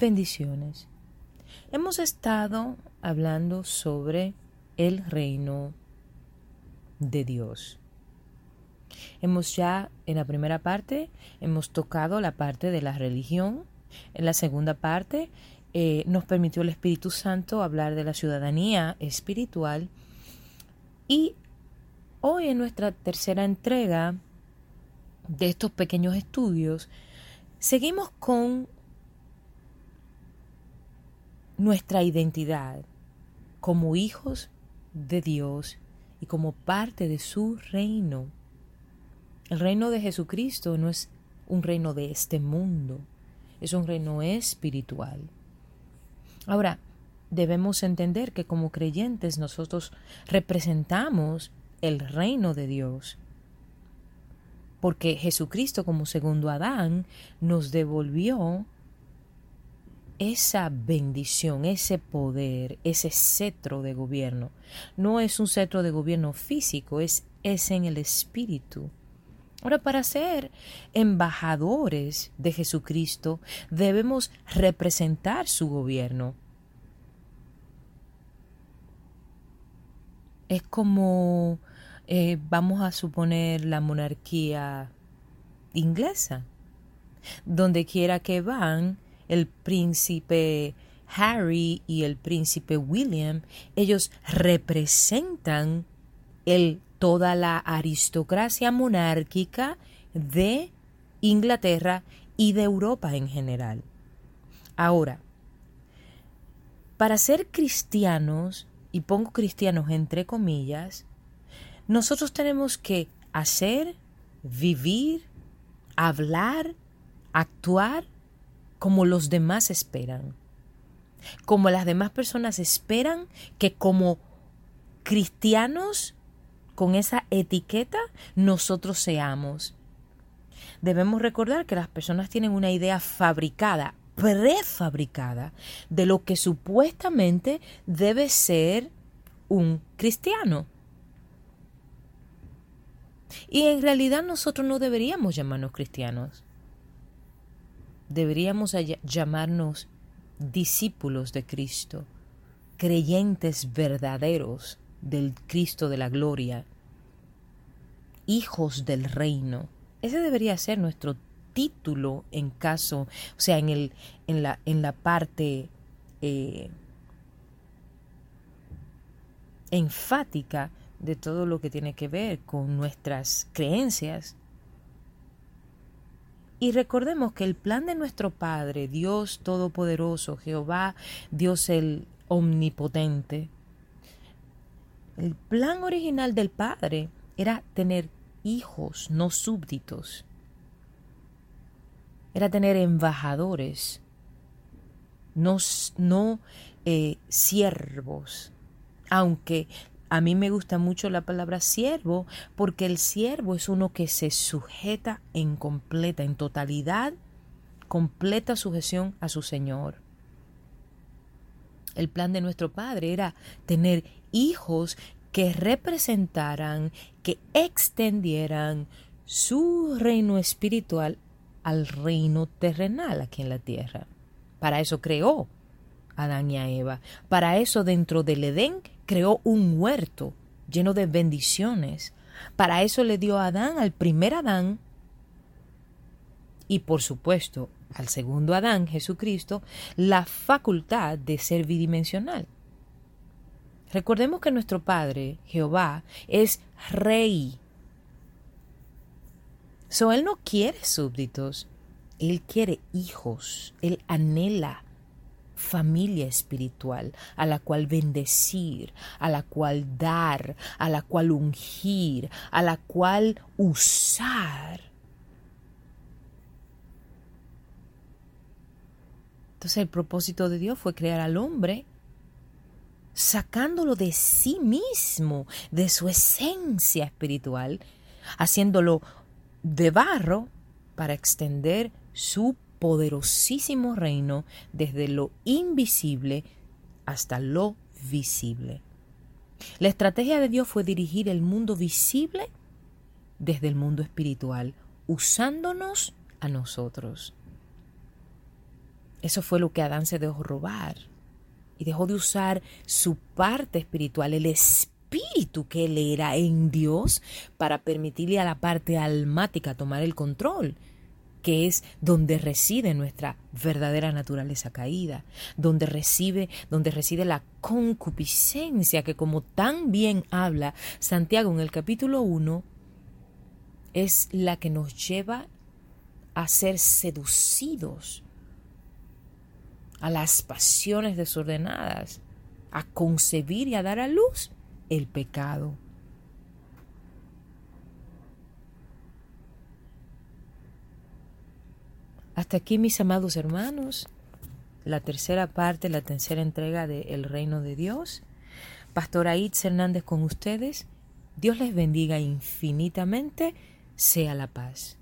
Bendiciones. Hemos estado hablando sobre el reino de Dios. Hemos ya en la primera parte, hemos tocado la parte de la religión. En la segunda parte eh, nos permitió el Espíritu Santo hablar de la ciudadanía espiritual. Y hoy en nuestra tercera entrega de estos pequeños estudios, seguimos con nuestra identidad como hijos de Dios y como parte de su reino. El reino de Jesucristo no es un reino de este mundo, es un reino espiritual. Ahora, debemos entender que como creyentes nosotros representamos el reino de Dios, porque Jesucristo como segundo Adán nos devolvió esa bendición, ese poder, ese cetro de gobierno. No es un cetro de gobierno físico, es, en el espíritu. Ahora, para ser embajadores de Jesucristo, debemos representar su gobierno. Es como, eh, vamos a suponer, la monarquía inglesa. Donde quiera que van, el príncipe Harry y el príncipe William, ellos representan el, toda la aristocracia monárquica de Inglaterra y de Europa en general. Ahora, para ser cristianos, y pongo cristianos entre comillas, nosotros tenemos que hacer, vivir, hablar, actuar como los demás esperan. Como las demás personas esperan que como cristianos con esa etiqueta nosotros seamos. Debemos recordar que las personas tienen una idea fabricada, prefabricada, de lo que supuestamente debe ser un cristiano. Y en realidad nosotros no deberíamos llamarnos cristianos deberíamos llamarnos discípulos de Cristo, creyentes verdaderos del Cristo de la gloria, hijos del reino. Ese debería ser nuestro título en caso, o sea, en, el, en, la, en la parte eh, enfática de todo lo que tiene que ver con nuestras creencias y recordemos que el plan de nuestro Padre, Dios Todopoderoso, Jehová, Dios el Omnipotente, el plan original del Padre era tener hijos, no súbditos. Era tener embajadores, no, no eh, siervos. Aunque a mí me gusta mucho la palabra siervo porque el siervo es uno que se sujeta en completa, en totalidad, completa sujeción a su Señor. El plan de nuestro Padre era tener hijos que representaran, que extendieran su reino espiritual al reino terrenal aquí en la tierra. Para eso creó Adán y a Eva. Para eso dentro del Edén creó un huerto lleno de bendiciones. Para eso le dio a Adán, al primer Adán, y por supuesto al segundo Adán, Jesucristo, la facultad de ser bidimensional. Recordemos que nuestro Padre, Jehová, es rey. So, él no quiere súbditos, él quiere hijos, él anhela familia espiritual a la cual bendecir, a la cual dar, a la cual ungir, a la cual usar. Entonces el propósito de Dios fue crear al hombre sacándolo de sí mismo, de su esencia espiritual, haciéndolo de barro para extender su poderosísimo reino desde lo invisible hasta lo visible. La estrategia de Dios fue dirigir el mundo visible desde el mundo espiritual, usándonos a nosotros. Eso fue lo que Adán se dejó robar y dejó de usar su parte espiritual, el espíritu que él era en Dios, para permitirle a la parte almática tomar el control que es donde reside nuestra verdadera naturaleza caída, donde recibe, donde reside la concupiscencia que como tan bien habla Santiago en el capítulo 1 es la que nos lleva a ser seducidos a las pasiones desordenadas, a concebir y a dar a luz el pecado. Hasta aquí, mis amados hermanos, la tercera parte, la tercera entrega de El Reino de Dios. Pastora Itz Hernández con ustedes. Dios les bendiga infinitamente. Sea la paz.